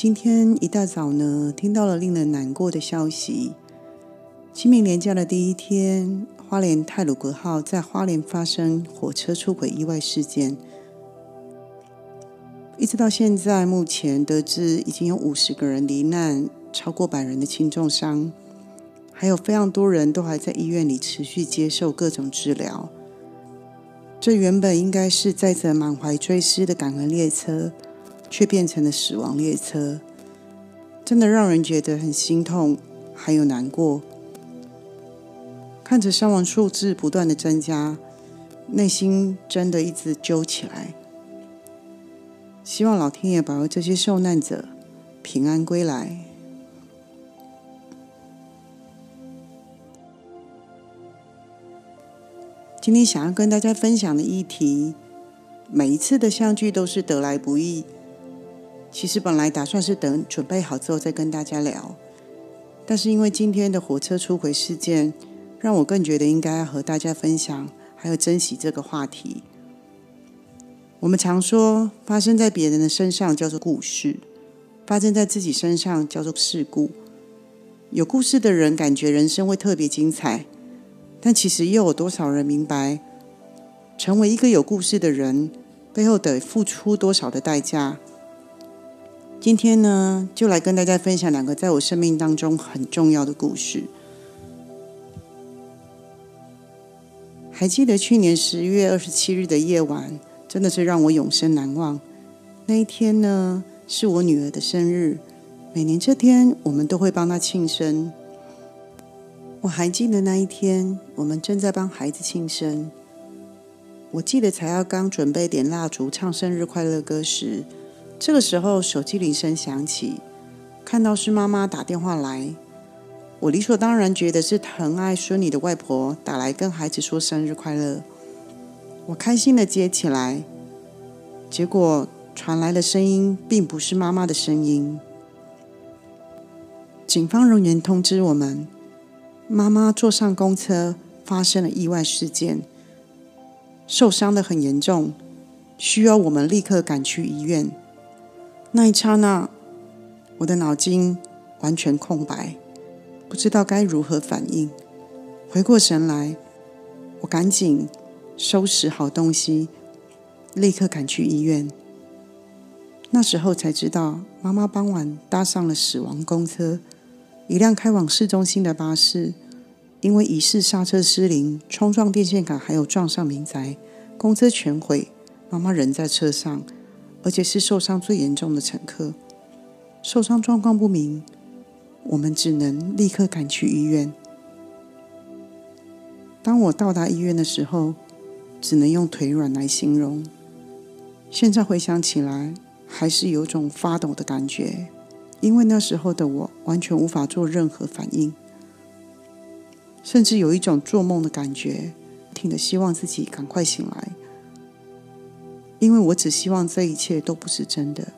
今天一大早呢，听到了令人难过的消息。清明年假的第一天，花莲泰鲁格号在花莲发生火车出轨意外事件。一直到现在，目前得知已经有五十个人罹难，超过百人的轻重伤，还有非常多人都还在医院里持续接受各种治疗。这原本应该是载着满怀追思的感恩列车。却变成了死亡列车，真的让人觉得很心痛，还有难过。看着伤亡数字不断的增加，内心真的一直揪起来。希望老天爷保佑这些受难者平安归来。今天想要跟大家分享的议题，每一次的相聚都是得来不易。其实本来打算是等准备好之后再跟大家聊，但是因为今天的火车出轨事件，让我更觉得应该要和大家分享，还有珍惜这个话题。我们常说，发生在别人的身上叫做故事，发生在自己身上叫做事故。有故事的人感觉人生会特别精彩，但其实又有多少人明白，成为一个有故事的人背后得付出多少的代价？今天呢，就来跟大家分享两个在我生命当中很重要的故事。还记得去年十月二十七日的夜晚，真的是让我永生难忘。那一天呢，是我女儿的生日。每年这天，我们都会帮她庆生。我还记得那一天，我们正在帮孩子庆生。我记得才要刚准备点蜡烛、唱生日快乐歌时。这个时候，手机铃声响起，看到是妈妈打电话来，我理所当然觉得是疼爱孙女的外婆打来跟孩子说生日快乐。我开心的接起来，结果传来的声音并不是妈妈的声音。警方人员通知我们，妈妈坐上公车发生了意外事件，受伤的很严重，需要我们立刻赶去医院。那一刹那，我的脑筋完全空白，不知道该如何反应。回过神来，我赶紧收拾好东西，立刻赶去医院。那时候才知道，妈妈傍晚搭上了死亡公车，一辆开往市中心的巴士，因为疑似刹车失灵，冲撞电线杆，还有撞上民宅，公车全毁。妈妈人在车上。而且是受伤最严重的乘客，受伤状况不明，我们只能立刻赶去医院。当我到达医院的时候，只能用腿软来形容。现在回想起来，还是有种发抖的感觉，因为那时候的我完全无法做任何反应，甚至有一种做梦的感觉，挺的希望自己赶快醒来。因为我只希望这一切都不是真的。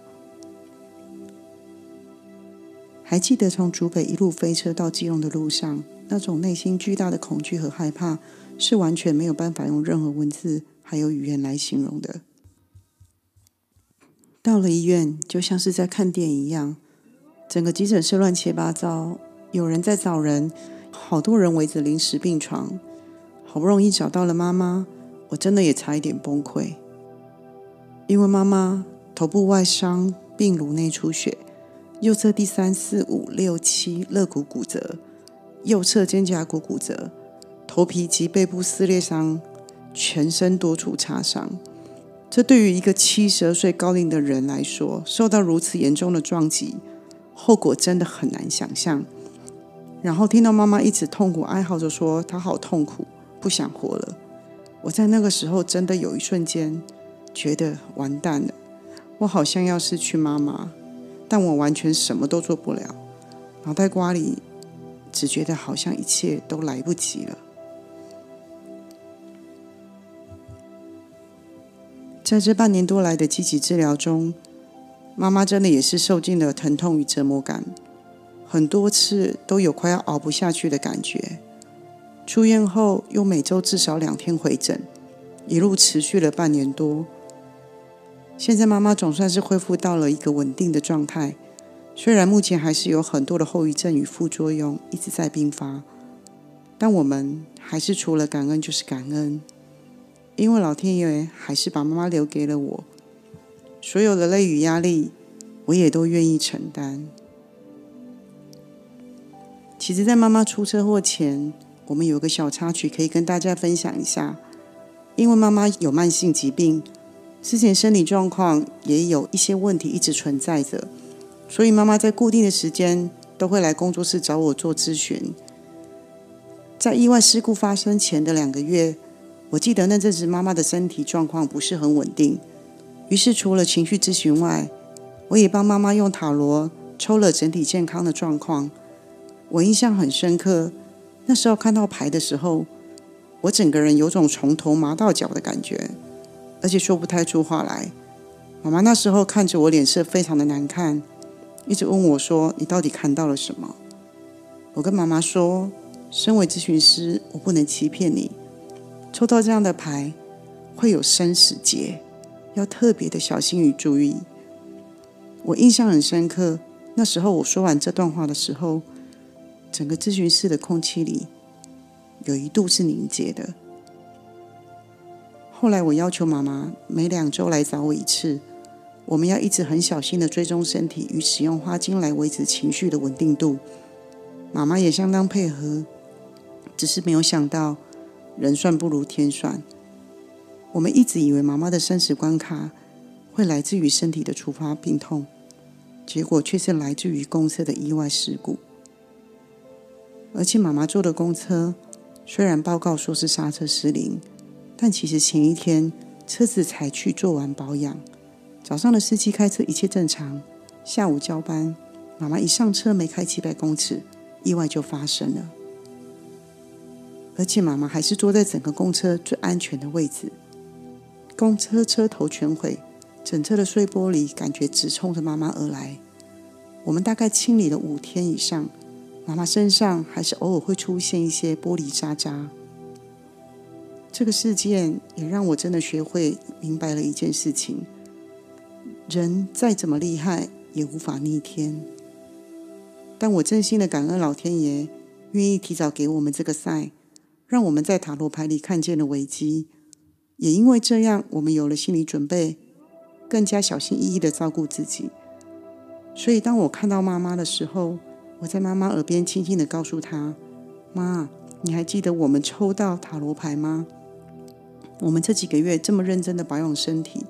还记得从竹北一路飞车到基隆的路上，那种内心巨大的恐惧和害怕，是完全没有办法用任何文字还有语言来形容的。到了医院，就像是在看电影一样，整个急诊室乱七八糟，有人在找人，好多人围着临时病床，好不容易找到了妈妈，我真的也差一点崩溃。因为妈妈头部外伤，并颅内出血，右侧第三、四、五、六、七肋骨骨折，右侧肩胛骨骨折，头皮及背部撕裂伤，全身多处擦伤。这对于一个七十二岁高龄的人来说，受到如此严重的撞击，后果真的很难想象。然后听到妈妈一直痛苦哀嚎着说：“她好痛苦，不想活了。”我在那个时候真的有一瞬间。觉得完蛋了，我好像要失去妈妈，但我完全什么都做不了。脑袋瓜里只觉得好像一切都来不及了。在这半年多来的积极治疗中，妈妈真的也是受尽了疼痛与折磨感，很多次都有快要熬不下去的感觉。出院后又每周至少两天回诊，一路持续了半年多。现在妈妈总算是恢复到了一个稳定的状态，虽然目前还是有很多的后遗症与副作用一直在并发，但我们还是除了感恩就是感恩，因为老天爷还是把妈妈留给了我，所有的累与压力，我也都愿意承担。其实，在妈妈出车祸前，我们有个小插曲可以跟大家分享一下，因为妈妈有慢性疾病。之前身体状况也有一些问题一直存在着，所以妈妈在固定的时间都会来工作室找我做咨询。在意外事故发生前的两个月，我记得那阵子妈妈的身体状况不是很稳定，于是除了情绪咨询外，我也帮妈妈用塔罗抽了整体健康的状况。我印象很深刻，那时候看到牌的时候，我整个人有种从头麻到脚的感觉。而且说不太出话来。妈妈那时候看着我，脸色非常的难看，一直问我说：“你到底看到了什么？”我跟妈妈说：“身为咨询师，我不能欺骗你。抽到这样的牌，会有生死劫，要特别的小心与注意。”我印象很深刻。那时候我说完这段话的时候，整个咨询室的空气里有一度是凝结的。后来我要求妈妈每两周来找我一次，我们要一直很小心的追踪身体与使用花精来维持情绪的稳定度。妈妈也相当配合，只是没有想到人算不如天算。我们一直以为妈妈的生死关卡会来自于身体的突发病痛，结果却是来自于公车的意外事故。而且妈妈坐的公车虽然报告说是刹车失灵。但其实前一天车子才去做完保养，早上的司机开车一切正常，下午交班，妈妈一上车没开几百公尺，意外就发生了。而且妈妈还是坐在整个公车最安全的位置，公车车头全毁，整车的碎玻璃感觉直冲着妈妈而来。我们大概清理了五天以上，妈妈身上还是偶尔会出现一些玻璃渣渣。这个事件也让我真的学会明白了一件事情：人再怎么厉害，也无法逆天。但我真心的感恩老天爷，愿意提早给我们这个赛，让我们在塔罗牌里看见了危机。也因为这样，我们有了心理准备，更加小心翼翼的照顾自己。所以，当我看到妈妈的时候，我在妈妈耳边轻轻的告诉她：“妈，你还记得我们抽到塔罗牌吗？”我们这几个月这么认真的保养身体，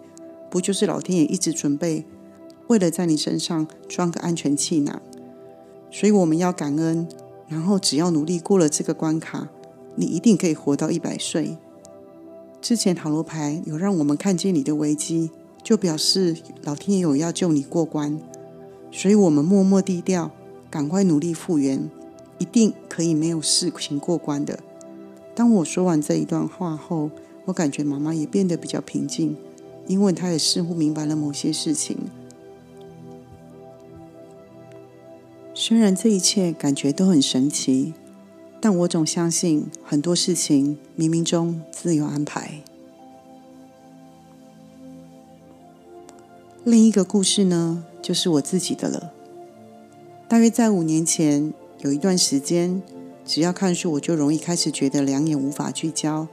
不就是老天爷一直准备，为了在你身上装个安全气囊？所以我们要感恩，然后只要努力过了这个关卡，你一定可以活到一百岁。之前塔罗牌有让我们看见你的危机，就表示老天爷有要救你过关，所以我们默默低调，赶快努力复原，一定可以没有事情过关的。当我说完这一段话后，我感觉妈妈也变得比较平静，因为她也似乎明白了某些事情。虽然这一切感觉都很神奇，但我总相信很多事情冥冥中自有安排。另一个故事呢，就是我自己的了。大约在五年前，有一段时间，只要看书，我就容易开始觉得两眼无法聚焦。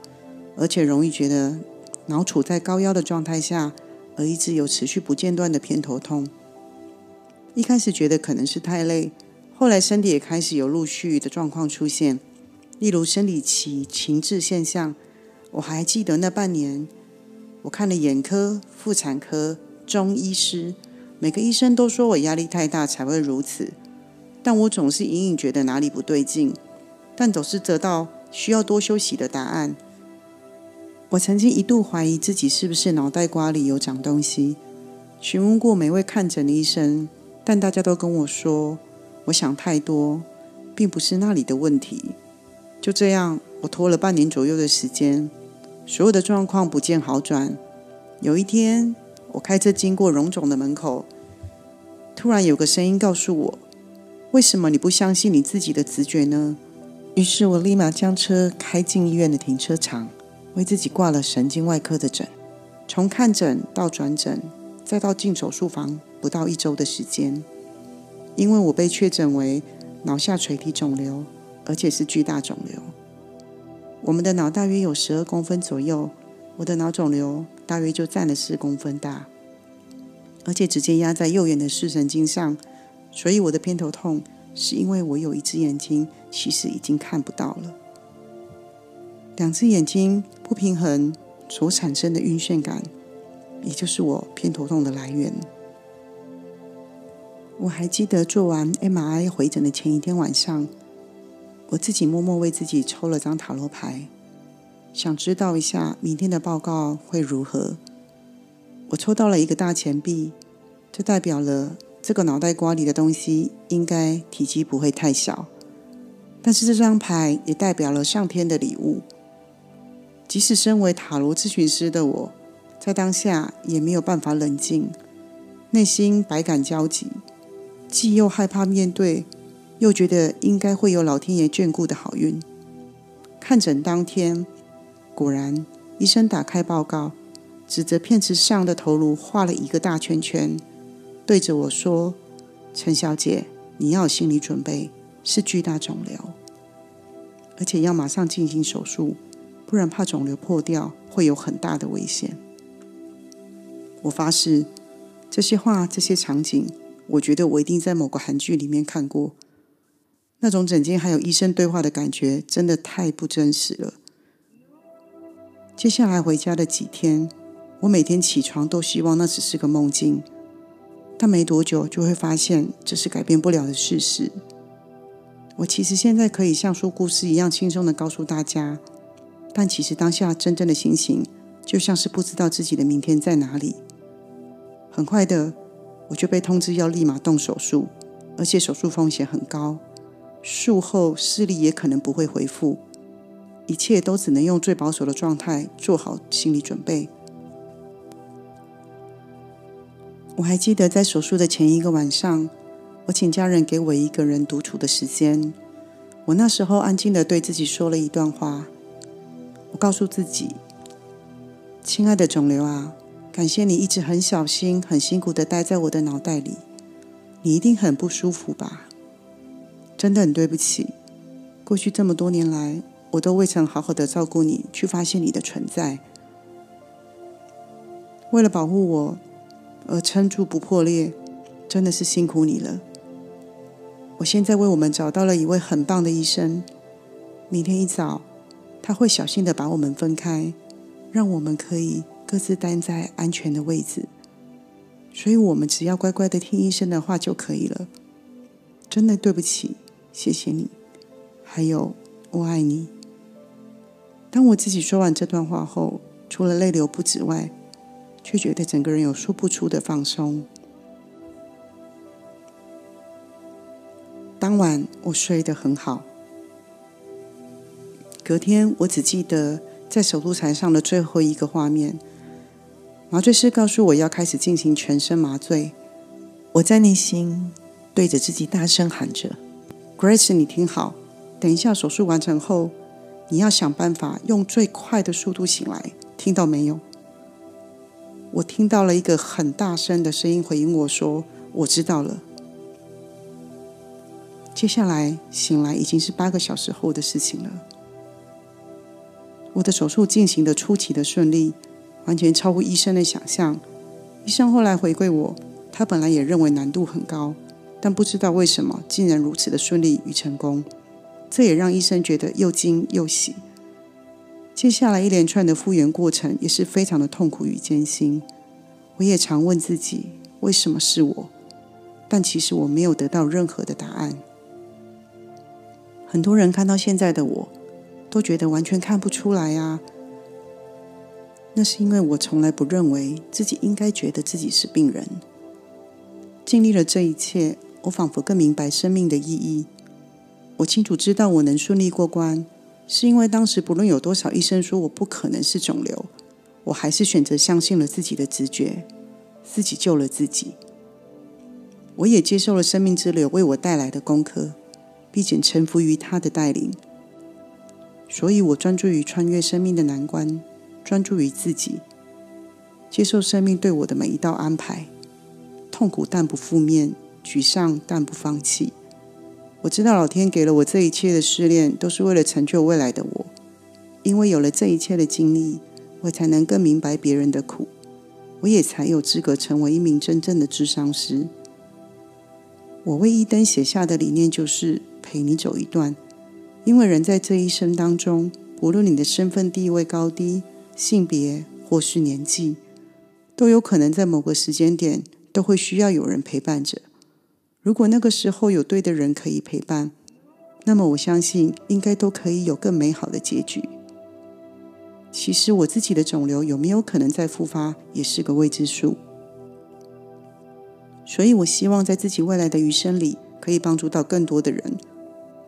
而且容易觉得脑处在高压的状态下，而一直有持续不间断的偏头痛。一开始觉得可能是太累，后来身体也开始有陆续的状况出现，例如生理期情志现象。我还记得那半年，我看了眼科、妇产科、中医师，每个医生都说我压力太大才会如此，但我总是隐隐觉得哪里不对劲，但总是得到需要多休息的答案。我曾经一度怀疑自己是不是脑袋瓜里有长东西，询问过每位看诊的医生，但大家都跟我说，我想太多，并不是那里的问题。就这样，我拖了半年左右的时间，所有的状况不见好转。有一天，我开车经过荣总的门口，突然有个声音告诉我：“为什么你不相信你自己的直觉呢？”于是我立马将车开进医院的停车场，为自己挂了神经外科的诊。从看诊到转诊，再到进手术房，不到一周的时间。因为我被确诊为脑下垂体肿瘤，而且是巨大肿瘤。我们的脑大约有十二公分左右，我的脑肿瘤。大约就占了四公分大，而且直接压在右眼的视神经上，所以我的偏头痛是因为我有一只眼睛其实已经看不到了，两只眼睛不平衡所产生的晕眩感，也就是我偏头痛的来源。我还记得做完 MRI 回诊的前一天晚上，我自己默默为自己抽了张塔罗牌。想知道一下明天的报告会如何？我抽到了一个大钱币，这代表了这个脑袋瓜里的东西应该体积不会太小。但是这张牌也代表了上天的礼物。即使身为塔罗咨询师的我，在当下也没有办法冷静，内心百感交集，既又害怕面对，又觉得应该会有老天爷眷顾的好运。看诊当天。果然，医生打开报告，指着片子上的头颅画了一个大圈圈，对着我说：“陈小姐，你要有心理准备，是巨大肿瘤，而且要马上进行手术，不然怕肿瘤破掉，会有很大的危险。”我发誓，这些话、这些场景，我觉得我一定在某个韩剧里面看过。那种诊间还有医生对话的感觉，真的太不真实了。接下来回家的几天，我每天起床都希望那只是个梦境，但没多久就会发现这是改变不了的事实。我其实现在可以像说故事一样轻松的告诉大家，但其实当下真正的心情就像是不知道自己的明天在哪里。很快的，我就被通知要立马动手术，而且手术风险很高，术后视力也可能不会恢复。一切都只能用最保守的状态做好心理准备。我还记得在手术的前一个晚上，我请家人给我一个人独处的时间。我那时候安静的对自己说了一段话。我告诉自己：“亲爱的肿瘤啊，感谢你一直很小心、很辛苦的待在我的脑袋里。你一定很不舒服吧？真的很对不起，过去这么多年来。”我都未曾好好的照顾你，去发现你的存在。为了保护我而撑住不破裂，真的是辛苦你了。我现在为我们找到了一位很棒的医生，明天一早他会小心的把我们分开，让我们可以各自待在安全的位置。所以我们只要乖乖的听医生的话就可以了。真的对不起，谢谢你，还有我爱你。当我自己说完这段话后，除了泪流不止外，却觉得整个人有说不出的放松。当晚我睡得很好。隔天我只记得在手术台上的最后一个画面，麻醉师告诉我要开始进行全身麻醉。我在内心对着自己大声喊着：“Grace，你听好，等一下手术完成后。”你要想办法用最快的速度醒来，听到没有？我听到了一个很大声的声音回应我说：“我知道了。”接下来醒来已经是八个小时后的事情了。我的手术进行的出奇的顺利，完全超乎医生的想象。医生后来回馈我，他本来也认为难度很高，但不知道为什么竟然如此的顺利与成功。这也让医生觉得又惊又喜。接下来一连串的复原过程也是非常的痛苦与艰辛。我也常问自己，为什么是我？但其实我没有得到任何的答案。很多人看到现在的我，都觉得完全看不出来啊。那是因为我从来不认为自己应该觉得自己是病人。经历了这一切，我仿佛更明白生命的意义。我清楚知道，我能顺利过关，是因为当时不论有多少医生说我不可能是肿瘤，我还是选择相信了自己的直觉，自己救了自己。我也接受了生命之流为我带来的功课，并且臣服于他的带领。所以我专注于穿越生命的难关，专注于自己，接受生命对我的每一道安排。痛苦但不负面，沮丧但不放弃。我知道老天给了我这一切的试炼，都是为了成就未来的我。因为有了这一切的经历，我才能更明白别人的苦，我也才有资格成为一名真正的智商师。我为一灯写下的理念就是陪你走一段，因为人在这一生当中，无论你的身份地位高低、性别或是年纪，都有可能在某个时间点。都会需要有人陪伴着。如果那个时候有对的人可以陪伴，那么我相信应该都可以有更美好的结局。其实我自己的肿瘤有没有可能再复发，也是个未知数。所以我希望在自己未来的余生里，可以帮助到更多的人，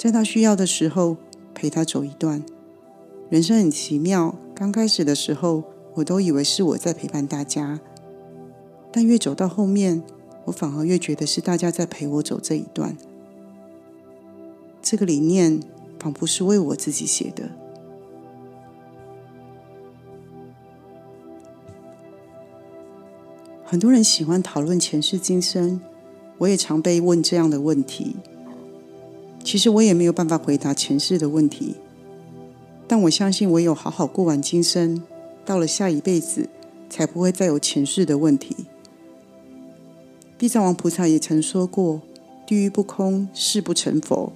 在他需要的时候陪他走一段。人生很奇妙，刚开始的时候，我都以为是我在陪伴大家。但越走到后面，我反而越觉得是大家在陪我走这一段。这个理念仿佛是为我自己写的。很多人喜欢讨论前世今生，我也常被问这样的问题。其实我也没有办法回答前世的问题，但我相信唯有好好过完今生，到了下一辈子，才不会再有前世的问题。地藏王菩萨也曾说过：“地狱不空，誓不成佛。”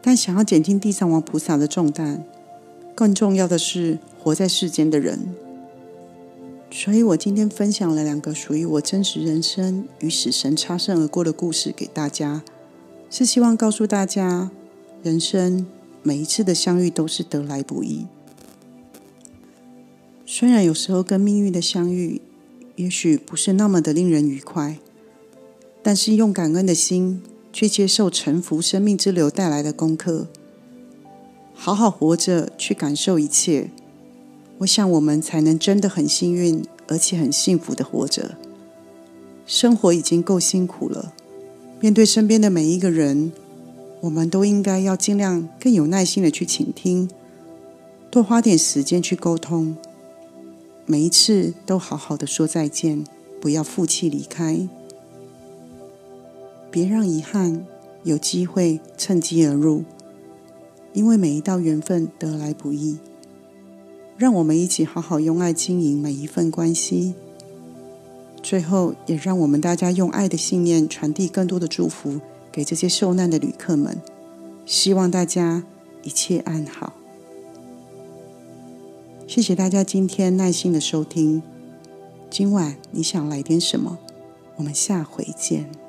但想要减轻地藏王菩萨的重担，更重要的是活在世间的人。所以我今天分享了两个属于我真实人生与死神擦身而过的故事给大家，是希望告诉大家，人生每一次的相遇都是得来不易。虽然有时候跟命运的相遇，也许不是那么的令人愉快，但是用感恩的心去接受沉浮生命之流带来的功课，好好活着，去感受一切。我想我们才能真的很幸运，而且很幸福的活着。生活已经够辛苦了，面对身边的每一个人，我们都应该要尽量更有耐心的去倾听，多花点时间去沟通。每一次都好好的说再见，不要负气离开，别让遗憾有机会趁机而入，因为每一道缘分得来不易。让我们一起好好用爱经营每一份关系，最后也让我们大家用爱的信念传递更多的祝福给这些受难的旅客们，希望大家一切安好。谢谢大家今天耐心的收听。今晚你想来点什么？我们下回见。